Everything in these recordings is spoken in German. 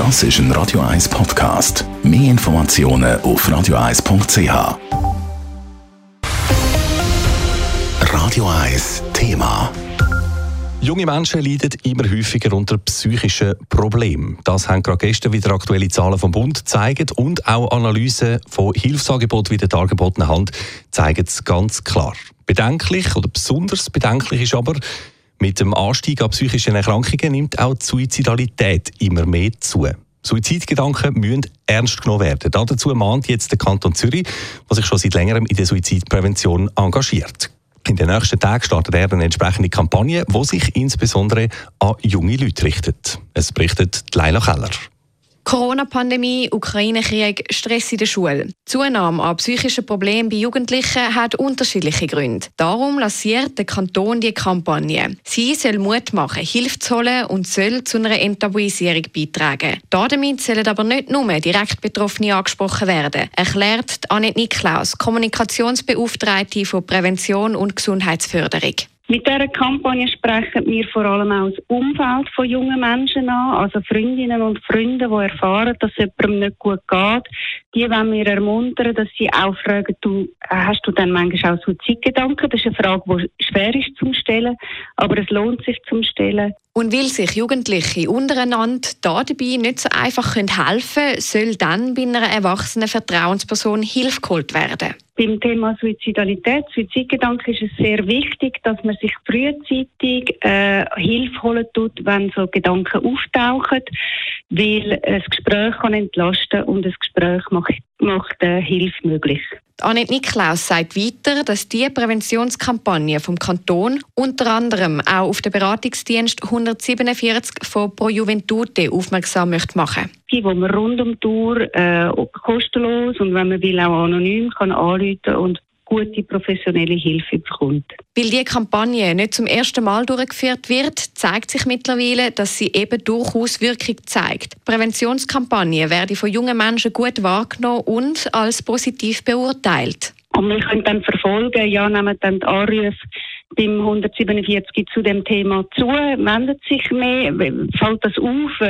Das ist ein Radio 1 Podcast. Mehr Informationen auf radio1.ch. Radio 1 Thema. Junge Menschen leiden immer häufiger unter psychischen Problemen. Das haben gerade gestern wieder aktuelle Zahlen vom Bund gezeigt und auch Analysen von Hilfsangeboten wie der dargebotenen Hand zeigen es ganz klar. Bedenklich oder besonders bedenklich ist aber, mit dem Anstieg an psychischen Erkrankungen nimmt auch die Suizidalität immer mehr zu. Suizidgedanken müssen ernst genommen werden. Dazu mahnt jetzt der Kanton Zürich, der sich schon seit längerem in der Suizidprävention engagiert. In den nächsten Tagen startet er eine entsprechende Kampagne, die sich insbesondere an junge Leute richtet. Es berichtet Leila Keller. Corona-Pandemie, Ukraine-Krieg, Stress in der Schule. Die Zunahme an psychischen Problemen bei Jugendlichen hat unterschiedliche Gründe. Darum lanciert der Kanton die Kampagne. Sie soll Mut machen, Hilfe zu holen und soll zu einer Enttabuisierung beitragen. Damit sollen aber nicht nur direkt Betroffene angesprochen werden, erklärt Annette Niklaus, Kommunikationsbeauftragte von Prävention und Gesundheitsförderung. Mit dieser Kampagne sprechen wir vor allem auch das Umfeld von jungen Menschen an, also Freundinnen und Freunde, die erfahren, dass jemandem nicht gut geht. Die wollen wir ermuntern, dass sie auch fragen, du, hast du dann manchmal auch Suizidgedanken? Das ist eine Frage, die schwer ist zu stellen, aber es lohnt sich zu stellen. Und weil sich Jugendliche untereinander da dabei nicht so einfach helfen können, soll dann bei einer erwachsenen Vertrauensperson Hilfe geholt werden. Beim Thema Suizidalität, Suizidgedanken ist es sehr wichtig, dass man sich frühzeitig äh, Hilfe holen tut, wenn so Gedanken auftauchen, weil ein Gespräch kann entlasten und ein Gespräch macht, macht äh, Hilfe möglich. Annette Niklaus sagt weiter, dass die Präventionskampagne vom Kanton unter anderem auch auf den Beratungsdienst 147 von Pro Juventute aufmerksam möchte machen Die, wo man rund um die Tour äh, kostenlos und wenn man will auch anonym kann anrufen und gute professionelle Hilfe bekommt. Weil die Kampagne nicht zum ersten Mal durchgeführt wird, zeigt sich mittlerweile, dass sie eben durchaus Wirkung zeigt. Die Präventionskampagne werde von jungen Menschen gut wahrgenommen und als positiv beurteilt. Und wir können dann verfolgen, ja, nehmen dann die Anrufe beim 147 zu dem Thema zu, wendet sich mehr, fällt das auf,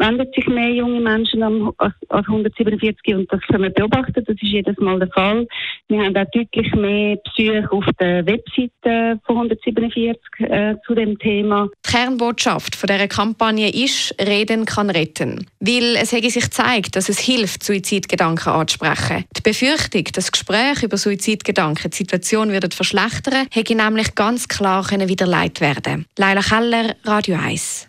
wendet sich mehr junge Menschen als 147 und das können wir beobachten, das ist jedes Mal der Fall. Wir haben auch deutlich mehr Besuche auf der Webseite von 147 äh, zu dem Thema. Die Kernbotschaft von dieser Kampagne ist, Reden kann retten. Weil es sich zeigt, dass es hilft, Suizidgedanken anzusprechen. Die Befürchtung, dass Gespräche über Suizidgedanken die Situation würden verschlechtern, hätte nämlich ganz klar wieder leid werden. Leila Keller, Radio 1.